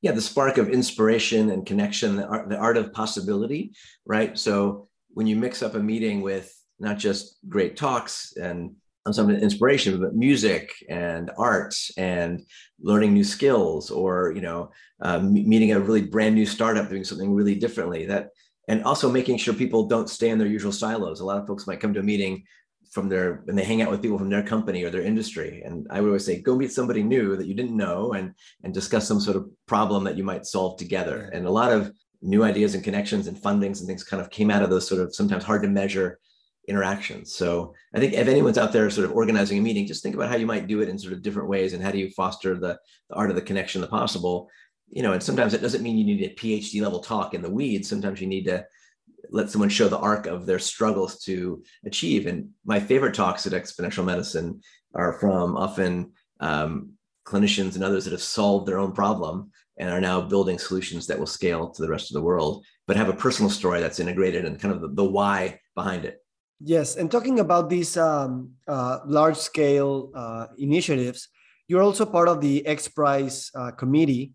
Yeah, the spark of inspiration and connection, the art, the art of possibility, right? So when you mix up a meeting with not just great talks and some inspiration, but music and art and learning new skills, or you know, uh, meeting a really brand new startup doing something really differently. That and also making sure people don't stay in their usual silos. A lot of folks might come to a meeting from their and they hang out with people from their company or their industry. And I would always say, go meet somebody new that you didn't know and and discuss some sort of problem that you might solve together. And a lot of new ideas and connections and fundings and things kind of came out of those sort of sometimes hard to measure interactions. So I think if anyone's out there sort of organizing a meeting, just think about how you might do it in sort of different ways and how do you foster the, the art of the connection, the possible. You know, and sometimes it doesn't mean you need a PhD level talk in the weeds. Sometimes you need to let someone show the arc of their struggles to achieve. And my favorite talks at Exponential Medicine are from often um, clinicians and others that have solved their own problem and are now building solutions that will scale to the rest of the world, but have a personal story that's integrated and kind of the, the why behind it. Yes, and talking about these um, uh, large-scale uh, initiatives, you're also part of the X Prize uh, committee.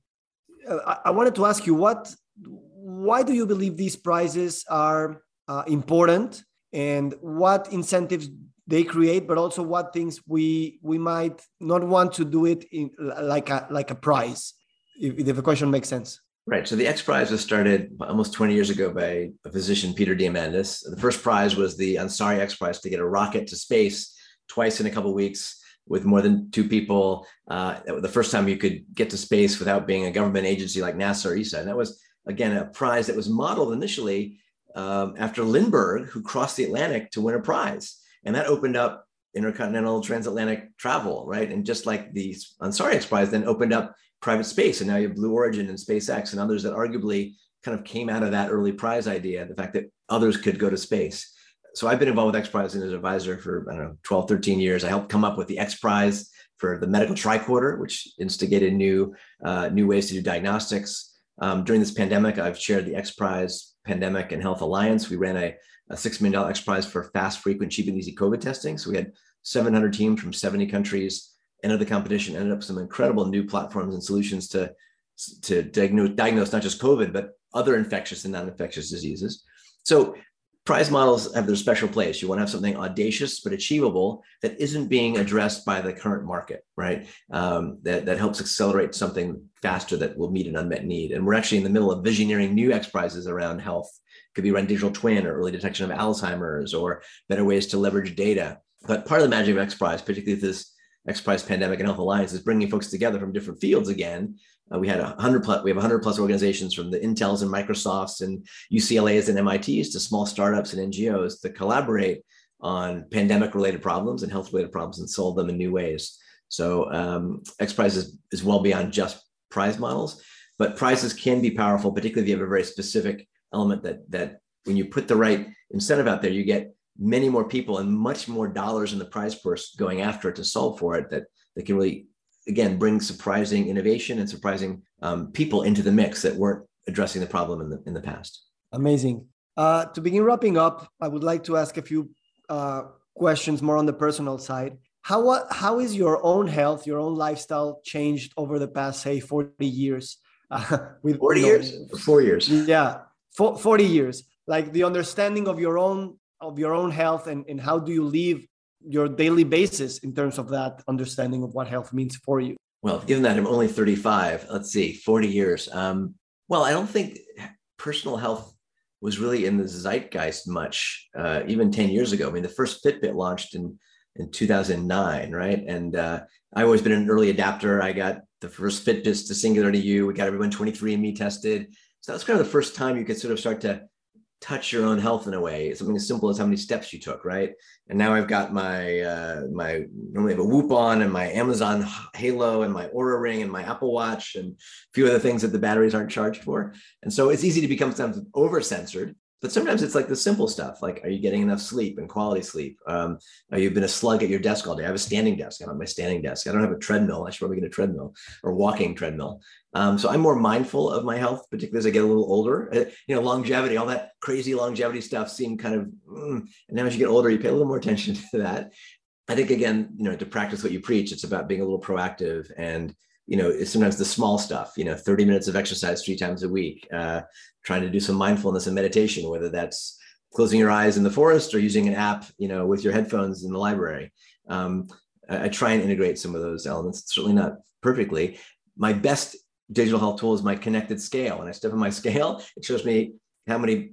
Uh, I-, I, wanted to ask you what, why do you believe these prizes are uh, important, and what incentives they create, but also what things we we might not want to do it in like a like a prize, if, if the question makes sense. Right. So the X Prize was started almost 20 years ago by a physician, Peter Diamandis. The first prize was the Ansari X Prize to get a rocket to space twice in a couple weeks with more than two people. Uh, the first time you could get to space without being a government agency like NASA or ESA. And that was, again, a prize that was modeled initially um, after Lindbergh, who crossed the Atlantic to win a prize. And that opened up intercontinental transatlantic travel, right? And just like the Ansari X Prize then opened up private space. And now you have Blue Origin and SpaceX and others that arguably kind of came out of that early prize idea, the fact that others could go to space. So I've been involved with X Prize as an advisor for, I don't know, 12, 13 years. I helped come up with the X Prize for the medical tricorder, which instigated new, uh, new ways to do diagnostics. Um, during this pandemic, I've chaired the X Prize Pandemic and Health Alliance. We ran a, a $6 million X Prize for fast, frequent, cheap, and easy COVID testing. So we had 700 teams from 70 countries entered the competition, ended up some incredible new platforms and solutions to, to diagnose, diagnose not just COVID, but other infectious and non-infectious diseases. So prize models have their special place. You want to have something audacious but achievable that isn't being addressed by the current market, right? Um, that, that helps accelerate something faster that will meet an unmet need. And we're actually in the middle of visioneering new X prizes around health. Could be around digital twin or early detection of Alzheimer's or better ways to leverage data. But part of the magic of X Prize, particularly this X Prize Pandemic and Health Alliance, is bringing folks together from different fields again uh, we had a hundred plus, we have hundred plus organizations from the Intels and Microsofts and UCLA's and MITs to small startups and NGOs to collaborate on pandemic related problems and health related problems and solve them in new ways. So um, X Prize is, is well beyond just prize models, but prizes can be powerful, particularly if you have a very specific element that that when you put the right incentive out there, you get many more people and much more dollars in the prize purse going after it to solve for it that, that can really again bring surprising innovation and surprising um, people into the mix that weren't addressing the problem in the in the past. Amazing. Uh, to begin wrapping up, I would like to ask a few uh, questions more on the personal side. How what how is your own health, your own lifestyle changed over the past say forty years? Uh, *laughs* with forty you know, years, four years. Yeah, for, forty years. Like the understanding of your own of your own health and, and how do you live your daily basis in terms of that understanding of what health means for you? Well, given that I'm only 35, let's see, 40 years. Um, well, I don't think personal health was really in the zeitgeist much, uh, even 10 years ago. I mean, the first Fitbit launched in in 2009, right? And uh, I've always been an early adapter. I got the first Fitbits to Singularity U. We got everyone 23andMe tested. So that was kind of the first time you could sort of start to touch your own health in a way. Something as simple as how many steps you took, right? And now I've got my uh, my normally have a Whoop on and my Amazon Halo and my Oura Ring and my Apple Watch and a few other things that the batteries aren't charged for. And so it's easy to become sometimes over censored. But sometimes it's like the simple stuff, like are you getting enough sleep and quality sleep? Um, are you been a slug at your desk all day? I have a standing desk. I'm on my standing desk. I don't have a treadmill. I should probably get a treadmill or walking treadmill. Um, so I'm more mindful of my health, particularly as I get a little older. Uh, you know, longevity, all that crazy longevity stuff seemed kind of, mm, and now as you get older, you pay a little more attention *laughs* to that. I think again, you know, to practice what you preach, it's about being a little proactive and you know, it's sometimes the small stuff, you know, 30 minutes of exercise three times a week, uh, trying to do some mindfulness and meditation, whether that's closing your eyes in the forest or using an app, you know, with your headphones in the library. Um, I, I try and integrate some of those elements, certainly not perfectly. My best digital health tool is my connected scale. When I step on my *laughs* scale, it shows me how many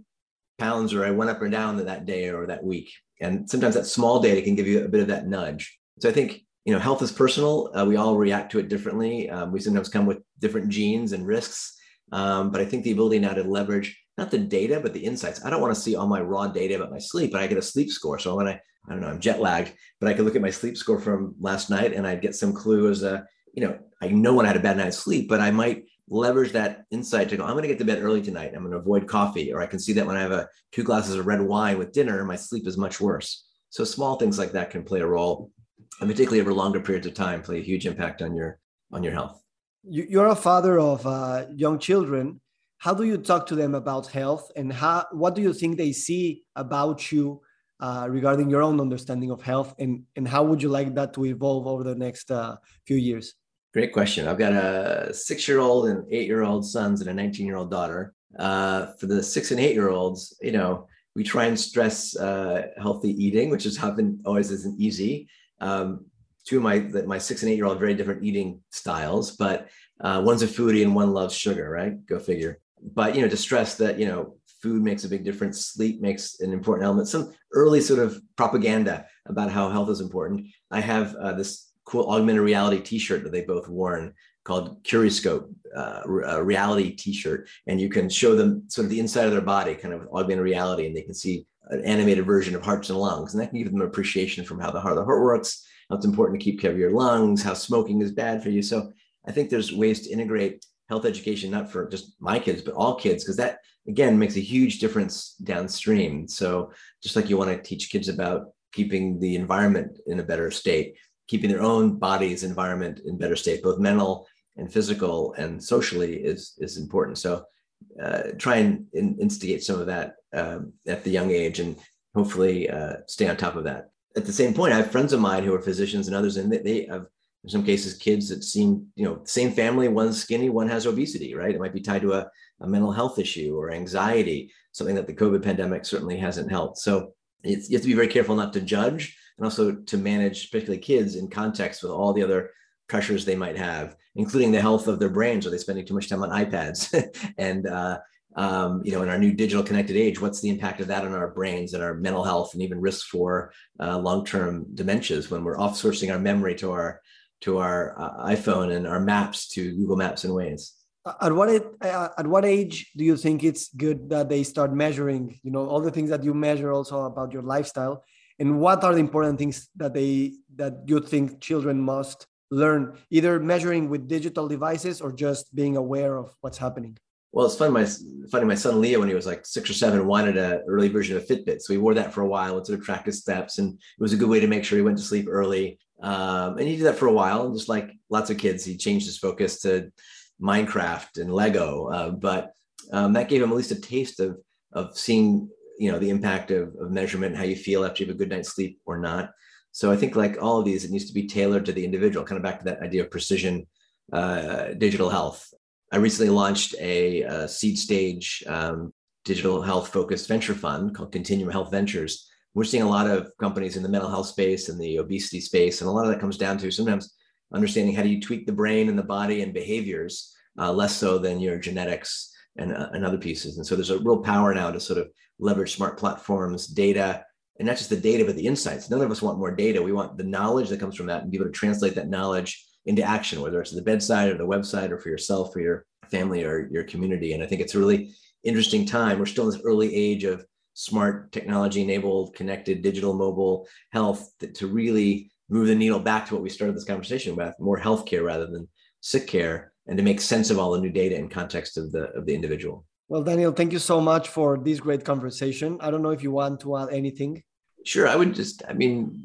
pounds or I went up or down that day or that week. And sometimes that small data can give you a bit of that nudge. So I think you know health is personal. Uh, we all react to it differently. Um, we sometimes come with different genes and risks. Um, but I think the ability now to leverage not the data but the insights. I don't want to see all my raw data about my sleep, but I get a sleep score. So when I I don't know I'm jet lagged, but I could look at my sleep score from last night and I'd get some clue as a you know I know when I had a bad night's sleep, but I might leverage that insight to go, I'm going to get to bed early tonight. I'm going to avoid coffee. Or I can see that when I have a two glasses of red wine with dinner, my sleep is much worse. So small things like that can play a role, and particularly over longer periods of time, play a huge impact on your on your health. You're a father of uh, young children. How do you talk to them about health, and how what do you think they see about you uh, regarding your own understanding of health, and and how would you like that to evolve over the next uh, few years? Great question. I've got a six year old and eight year old sons and a 19 year old daughter. Uh, for the six and eight year olds, you know, we try and stress uh, healthy eating, which is often always isn't easy. Um, two of my that my six and eight year old very different eating styles, but uh, one's a foodie and one loves sugar, right? Go figure. But you know, to stress that you know food makes a big difference, sleep makes an important element. Some early sort of propaganda about how health is important. I have uh, this cool augmented reality T-shirt that they both worn called Curiscope uh, reality T-shirt, and you can show them sort of the inside of their body, kind of augmented reality, and they can see an animated version of hearts and lungs, and that can give them appreciation from how the heart, the heart works, how it's important to keep care of your lungs, how smoking is bad for you. So I think there's ways to integrate health education, not for just my kids, but all kids, because that again makes a huge difference downstream. So just like you want to teach kids about keeping the environment in a better state, keeping their own body's environment in better state, both mental and physical and socially is is important. So uh, try and in, instigate some of that um, at the young age and hopefully uh, stay on top of that. At the same point, I have friends of mine who are physicians and others, and they, they have in some cases kids that seem you know same family one's skinny one has obesity right it might be tied to a, a mental health issue or anxiety something that the covid pandemic certainly hasn't helped so you have to be very careful not to judge and also to manage particularly kids in context with all the other pressures they might have including the health of their brains. Are they spending too much time on ipads? *laughs* And uh, um, you know in our new digital connected age what's the impact of that on our brains and our mental health and even risks for uh, long-term dementias when we're off-sourcing our memory to our to our uh, iphone and our maps to google maps and Waze at what it, at what age do you think it's good that they start measuring you know all the things that you measure also about your lifestyle? And what are the important things that they that you think children must learn either measuring with digital devices or just being aware of what's happening. Well it's funny my funny my son leo when he was like six or seven wanted an early version of fitbit. So he wore that for a while and sort of tracked his steps and it was a good way to make sure he went to sleep early. Um, and he did that for a while and just like lots of kids he changed his focus to minecraft and lego. Uh, but um, that gave him at least a taste of of seeing you know the impact of, of measurement how you feel after you have a good night's sleep or not so I think like all of these, it needs to be tailored to the individual, kind of back to that idea of precision uh, digital health. I recently launched a, a seed stage um, digital health focused venture fund called Continuum Health Ventures. We're seeing a lot of companies in the mental health space and the obesity space. And a lot of that comes down to sometimes understanding how do you tweak the brain and the body and behaviors, uh, less so than your genetics and, uh, and other pieces. And so there's a real power now to sort of leverage smart platforms, data, and not just the data, but the insights. None of us want more data. We want the knowledge that comes from that and be able to translate that knowledge into action, whether it's the bedside or the website or for yourself, for your family or your community. And I think it's a really interesting time. We're still in this early age of smart technology enabled, connected, digital, mobile health to really move the needle back to what we started this conversation with more healthcare rather than sick care and to make sense of all the new data in context of the of the individual. Well, Daniel, thank you so much for this great conversation. I don't know if you want to add anything. Sure. I would just, I mean,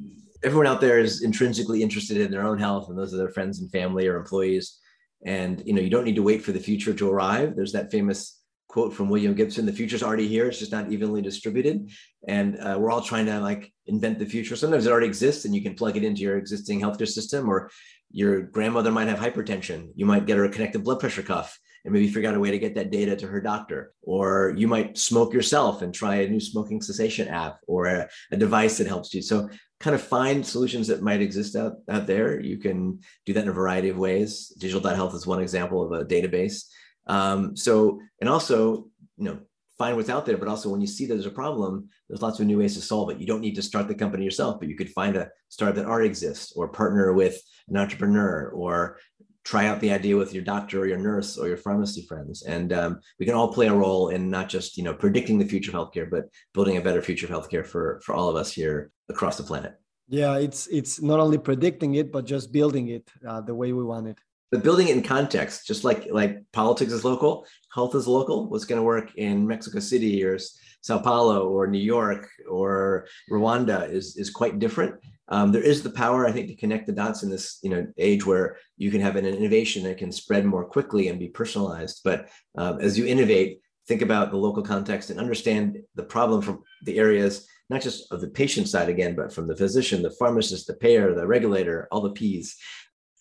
everyone out there is intrinsically interested in their own health and those are their friends and family or employees. And, you know, you don't need to wait for the future to arrive. There's that famous quote from William Gibson, the future's already here. It's just not evenly distributed. And uh, we're all trying to like invent the future. Sometimes it already exists and you can plug it into your existing healthcare system or your grandmother might have hypertension. You might get her a connected blood pressure cuff and maybe figure out a way to get that data to her doctor. Or you might smoke yourself and try a new smoking cessation app or a, a device that helps you. So kind of find solutions that might exist out, out there. You can do that in a variety of ways. Digital.health is one example of a database. Um, so, and also, you know, find what's out there, but also when you see there's a problem, there's lots of new ways to solve it. You don't need to start the company yourself, but you could find a startup that already exists or partner with an entrepreneur or try out the idea with your doctor or your nurse or your pharmacy friends. And um, we can all play a role in not just you know predicting the future of healthcare but building a better future of healthcare for for all of us here across the planet. Yeah it's it's not only predicting it but just building it uh, the way we want it. But building it in context just like like politics is local health is local what's going to work in mexico city or sao paulo or new york or rwanda is is quite different um, there is the power, I think, to connect the dots in this you know age where you can have an innovation that can spread more quickly and be personalized. But um, as you innovate, think about the local context and understand the problem from the areas, not just of the patient side again, but from the physician, the pharmacist, the payer, the regulator, all the P's,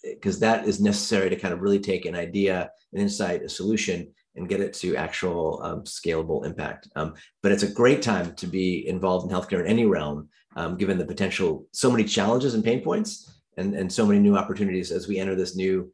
because that is necessary to kind of really take an idea, an insight, a solution, and get it to actual um, scalable impact. Um, but it's a great time to be involved in healthcare in any realm um, given the potential so many challenges and pain points and, and so many new opportunities as we enter this new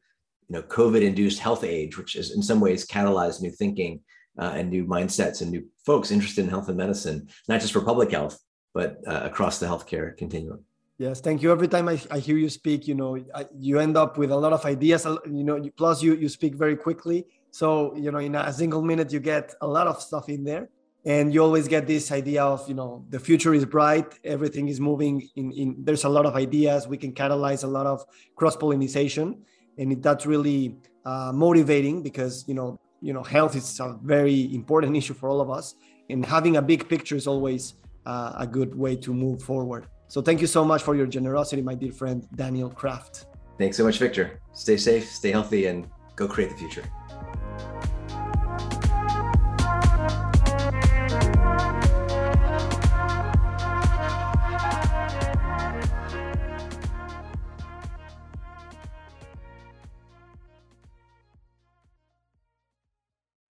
you know covid induced health age which is in some ways catalyzed new thinking uh, and new mindsets and new folks interested in health and medicine not just for public health but uh, across the healthcare continuum. Yes thank you. Every time I, I hear you speak you know I, you end up with a lot of ideas you know plus you you speak very quickly so you know in a single minute you get a lot of stuff in there and you always get this idea of you know the future is bright everything is moving in, in there's a lot of ideas we can catalyze a lot of cross pollination and that's really uh, motivating because you know you know health is a very important issue for all of us, and having a big picture is always uh, a good way to move forward. So thank you so much for your generosity, my dear friend Daniel Kraft. Thanks so much, Victor. Stay safe, stay healthy, and go create the future.